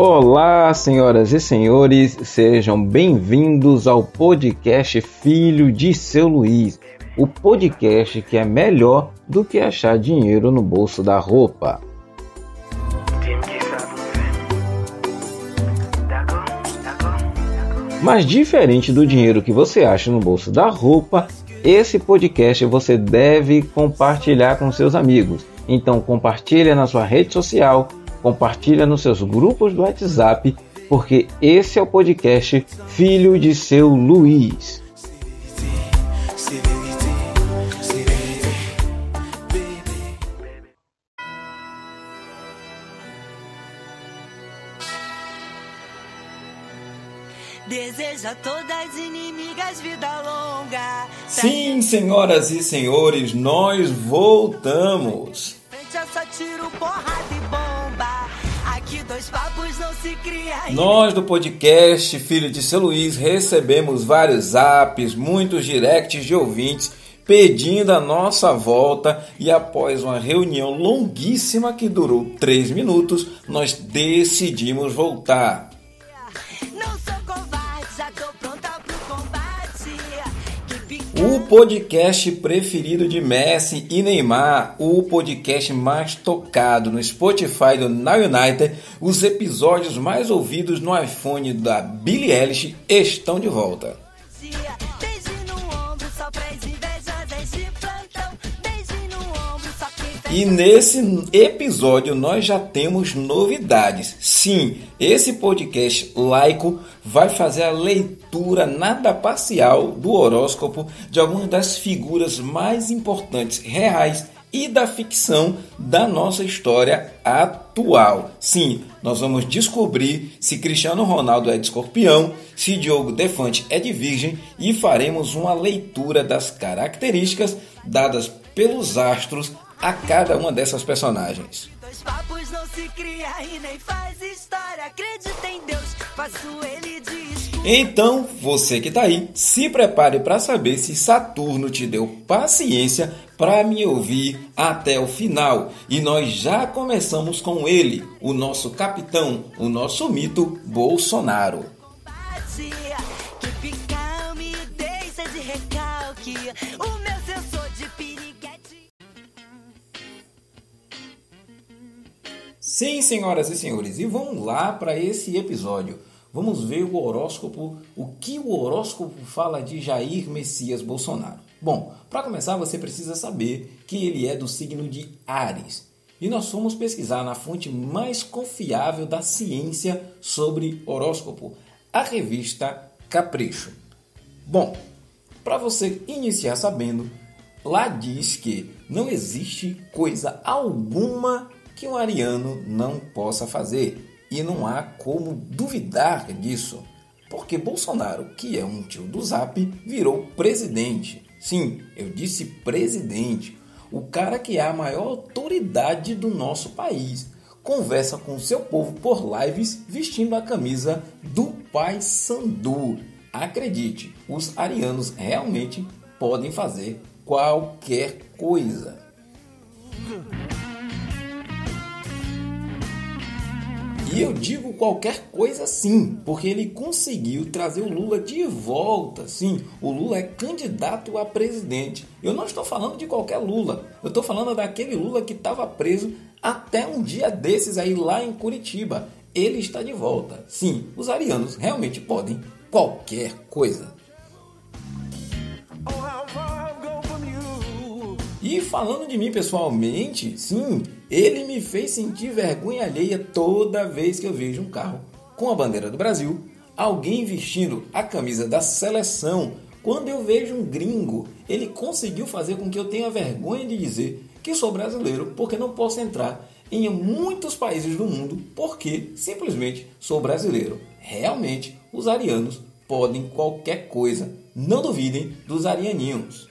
Olá, senhoras e senhores, sejam bem-vindos ao podcast Filho de Seu Luiz, o podcast que é melhor do que achar dinheiro no bolso da roupa. Mas diferente do dinheiro que você acha no bolso da roupa, esse podcast você deve compartilhar com seus amigos. Então compartilha na sua rede social, compartilha nos seus grupos do WhatsApp, porque esse é o podcast Filho de seu Luiz. Deseja todas inimigas vida longa. Sim, senhoras e senhores, nós voltamos. Nós do podcast Filho de Seu Luiz recebemos vários zaps, muitos directs de ouvintes pedindo a nossa volta e após uma reunião longuíssima que durou três minutos, nós decidimos voltar. O podcast preferido de Messi e Neymar, o podcast mais tocado no Spotify do Now United, os episódios mais ouvidos no iPhone da Billie Eilish estão de volta. E nesse episódio nós já temos novidades. Sim, esse podcast laico vai fazer a leitura nada parcial do horóscopo de algumas das figuras mais importantes reais e da ficção da nossa história atual. Sim, nós vamos descobrir se Cristiano Ronaldo é de escorpião, se Diogo Defante é de virgem e faremos uma leitura das características dadas pelos astros a cada uma dessas personagens. Então, você que tá aí, se prepare para saber se Saturno te deu paciência para me ouvir até o final. E nós já começamos com ele, o nosso capitão, o nosso mito Bolsonaro. Sim, senhoras e senhores, e vamos lá para esse episódio. Vamos ver o horóscopo, o que o horóscopo fala de Jair Messias Bolsonaro. Bom, para começar você precisa saber que ele é do signo de Ares. E nós fomos pesquisar na fonte mais confiável da ciência sobre horóscopo, a revista Capricho. Bom, para você iniciar sabendo, lá diz que não existe coisa alguma que um ariano não possa fazer e não há como duvidar disso, porque Bolsonaro, que é um tio do Zap, virou presidente. Sim, eu disse presidente, o cara que é a maior autoridade do nosso país. Conversa com seu povo por lives vestindo a camisa do Pai Sandu. Acredite, os arianos realmente podem fazer qualquer coisa. E eu digo qualquer coisa sim, porque ele conseguiu trazer o Lula de volta. Sim, o Lula é candidato a presidente. Eu não estou falando de qualquer Lula, eu estou falando daquele Lula que estava preso até um dia desses aí lá em Curitiba. Ele está de volta. Sim, os arianos realmente podem qualquer coisa. E falando de mim pessoalmente, sim, ele me fez sentir vergonha alheia toda vez que eu vejo um carro com a bandeira do Brasil, alguém vestindo a camisa da seleção. Quando eu vejo um gringo, ele conseguiu fazer com que eu tenha vergonha de dizer que sou brasileiro, porque não posso entrar em muitos países do mundo porque simplesmente sou brasileiro. Realmente, os arianos podem qualquer coisa. Não duvidem dos arianinhos.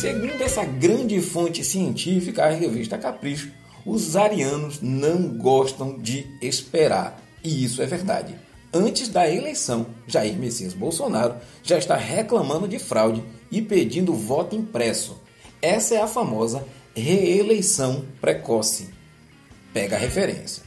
Segundo essa grande fonte científica, a revista Capricho, os arianos não gostam de esperar. E isso é verdade. Antes da eleição, Jair Messias Bolsonaro já está reclamando de fraude e pedindo voto impresso. Essa é a famosa reeleição precoce. Pega a referência.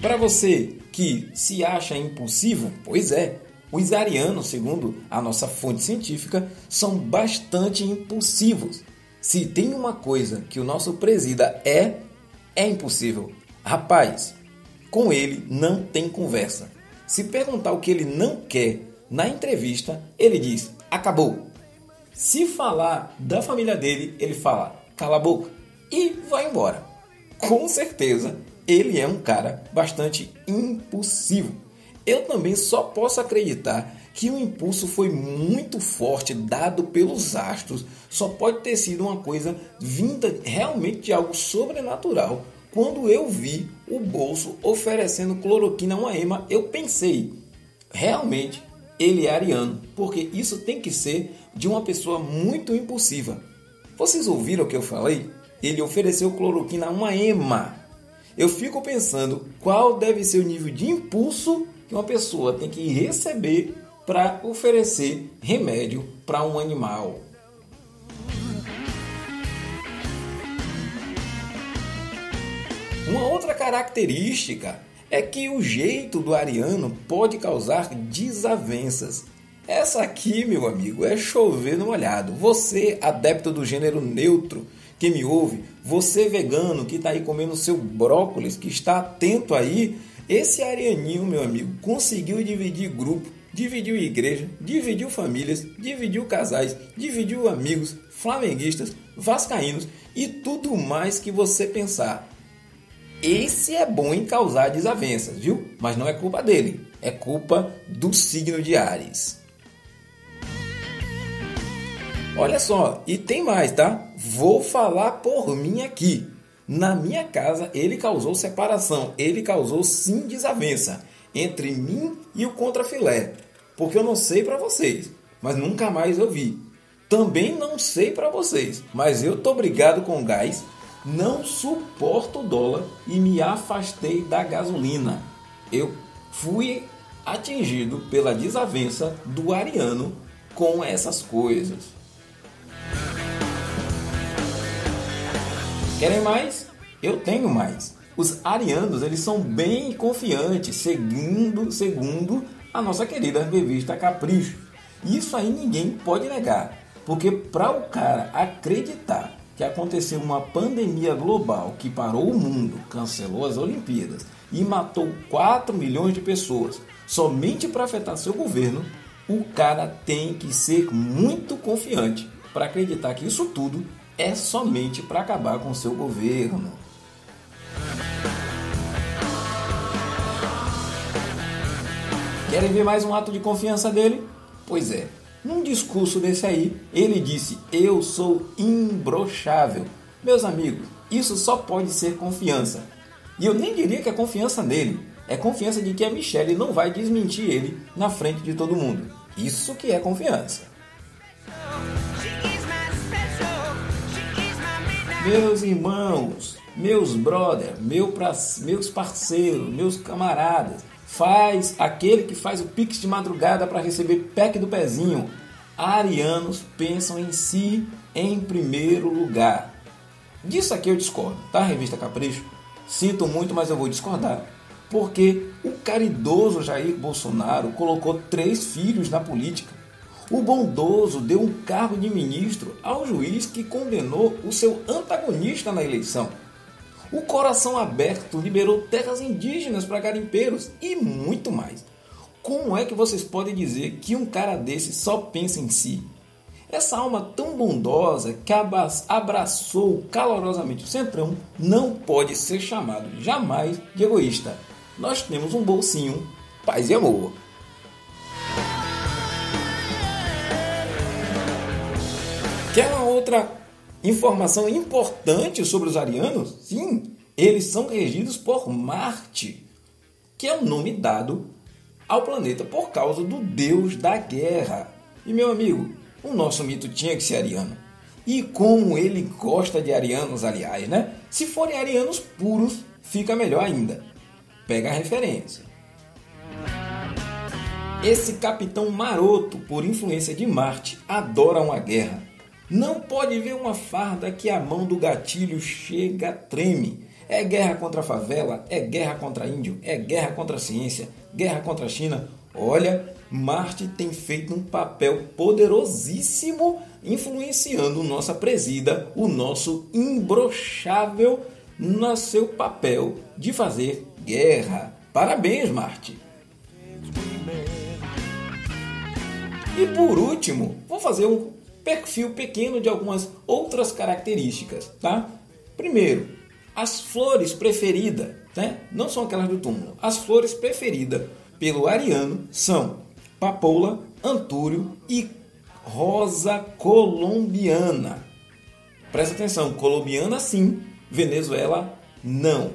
Para você que se acha impulsivo, pois é, os arianos, segundo a nossa fonte científica, são bastante impulsivos. Se tem uma coisa que o nosso presida é, é impossível. Rapaz, com ele não tem conversa. Se perguntar o que ele não quer na entrevista, ele diz: acabou. Se falar da família dele, ele fala: cala a boca e vai embora. Com certeza, ele é um cara bastante impulsivo. Eu também só posso acreditar que o impulso foi muito forte dado pelos astros. Só pode ter sido uma coisa vinda realmente de algo sobrenatural. Quando eu vi o bolso oferecendo cloroquina a uma ema, eu pensei, realmente ele é ariano, porque isso tem que ser de uma pessoa muito impulsiva. Vocês ouviram o que eu falei? Ele ofereceu cloroquina a uma ema. Eu fico pensando qual deve ser o nível de impulso que uma pessoa tem que receber para oferecer remédio para um animal. Uma outra característica é que o jeito do ariano pode causar desavenças. Essa aqui, meu amigo, é chover no molhado. Você, adepto do gênero neutro, que me ouve, você vegano que está aí comendo seu brócolis, que está atento aí, esse arianinho, meu amigo, conseguiu dividir grupo, dividiu igreja, dividiu famílias, dividiu casais, dividiu amigos, flamenguistas, vascaínos e tudo mais que você pensar. Esse é bom em causar desavenças, viu? Mas não é culpa dele, é culpa do signo de Ares. Olha só, e tem mais, tá? Vou falar por mim aqui. Na minha casa, ele causou separação, ele causou sim desavença entre mim e o contrafilé. Porque eu não sei para vocês, mas nunca mais eu vi. Também não sei para vocês, mas eu tô brigado com gás, não suporto o dólar e me afastei da gasolina. Eu fui atingido pela desavença do ariano com essas coisas. Querem mais? Eu tenho mais. Os arianos, eles são bem confiantes, seguindo, segundo a nossa querida revista Capricho. Isso aí ninguém pode negar, porque para o cara acreditar que aconteceu uma pandemia global que parou o mundo, cancelou as Olimpíadas e matou 4 milhões de pessoas somente para afetar seu governo, o cara tem que ser muito confiante para acreditar que isso tudo é somente para acabar com seu governo. Querem ver mais um ato de confiança dele? Pois é, num discurso desse aí, ele disse: Eu sou imbrochável. Meus amigos, isso só pode ser confiança. E eu nem diria que é confiança nele, é confiança de que a Michelle não vai desmentir ele na frente de todo mundo. Isso que é confiança. Meus irmãos, meus brothers, meu meus parceiros, meus camaradas, faz aquele que faz o pix de madrugada para receber pack do pezinho. Arianos pensam em si em primeiro lugar. Disso aqui eu discordo, tá? Revista Capricho. Sinto muito, mas eu vou discordar. Porque o caridoso Jair Bolsonaro colocou três filhos na política o bondoso deu um cargo de ministro ao juiz que condenou o seu antagonista na eleição. O coração aberto liberou terras indígenas para garimpeiros e muito mais. Como é que vocês podem dizer que um cara desse só pensa em si? Essa alma tão bondosa que abraçou calorosamente o Centrão não pode ser chamado jamais de egoísta. Nós temos um bolsinho, paz e amor. Outra informação importante sobre os arianos? Sim, eles são regidos por Marte, que é o nome dado ao planeta por causa do deus da guerra. E meu amigo, o nosso mito tinha que ser ariano. E como ele gosta de arianos, aliás, né? Se forem arianos puros, fica melhor ainda. Pega a referência. Esse capitão maroto, por influência de Marte, adora uma guerra. Não pode ver uma farda que a mão do gatilho chega treme. É guerra contra a favela, é guerra contra índio, é guerra contra a ciência, guerra contra a China. Olha, Marte tem feito um papel poderosíssimo influenciando nossa presida, o nosso imbrochável no seu papel de fazer guerra. Parabéns, Marte! E por último, vou fazer um perfil pequeno de algumas outras características, tá? Primeiro, as flores preferidas, né? Não são aquelas do túmulo. As flores preferidas pelo ariano são papoula, antúrio e rosa colombiana. Presta atenção, colombiana sim, Venezuela não.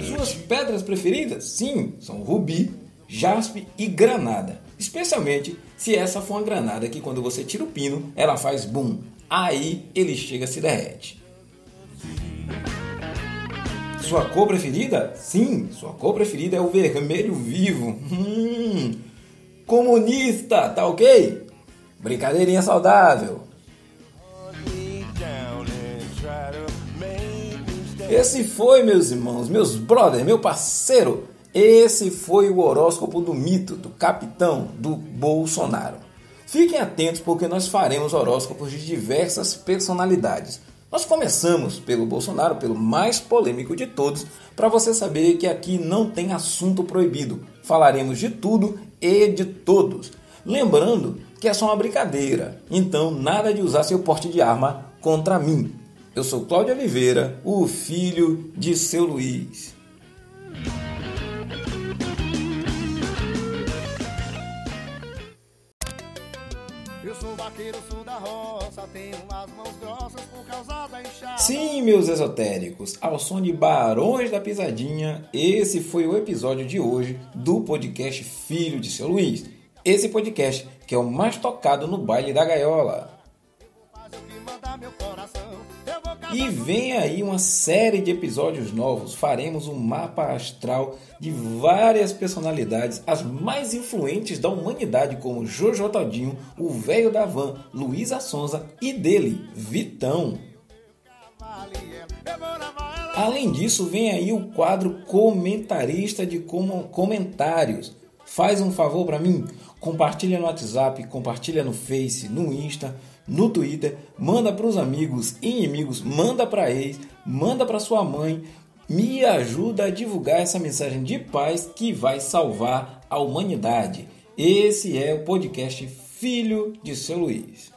Suas pedras preferidas? Sim, são rubi, jaspe e granada. Especialmente se essa for uma granada que quando você tira o pino, ela faz boom. Aí ele chega se derrete. Sua cor preferida? Sim, sua cor preferida é o vermelho vivo. Hum, comunista, tá ok? Brincadeirinha saudável. Esse foi, meus irmãos, meus brothers, meu parceiro. Esse foi o horóscopo do mito, do capitão, do Bolsonaro. Fiquem atentos porque nós faremos horóscopos de diversas personalidades. Nós começamos pelo Bolsonaro, pelo mais polêmico de todos, para você saber que aqui não tem assunto proibido. Falaremos de tudo e de todos. Lembrando que é só uma brincadeira, então nada de usar seu porte de arma contra mim. Eu sou Cláudio Oliveira, o filho de seu Luiz. Vaqueiro, sou da roça, tenho umas mãos grossas por causa da enxada. Sim, meus esotéricos, ao som de Barões da Pisadinha, esse foi o episódio de hoje do podcast Filho de seu Luiz. Esse podcast que é o mais tocado no baile da gaiola. Faz o que manda meu coração. E vem aí uma série de episódios novos. Faremos um mapa astral de várias personalidades, as mais influentes da humanidade, como Jojo Todinho, o velho da van, Luísa Sonza e dele, Vitão. Além disso, vem aí o quadro comentarista de comentários. Faz um favor para mim, compartilha no WhatsApp, compartilha no Face, no Insta, no Twitter, manda para os amigos, inimigos, manda para ex, manda para sua mãe. Me ajuda a divulgar essa mensagem de paz que vai salvar a humanidade. Esse é o podcast Filho de Seu Luiz.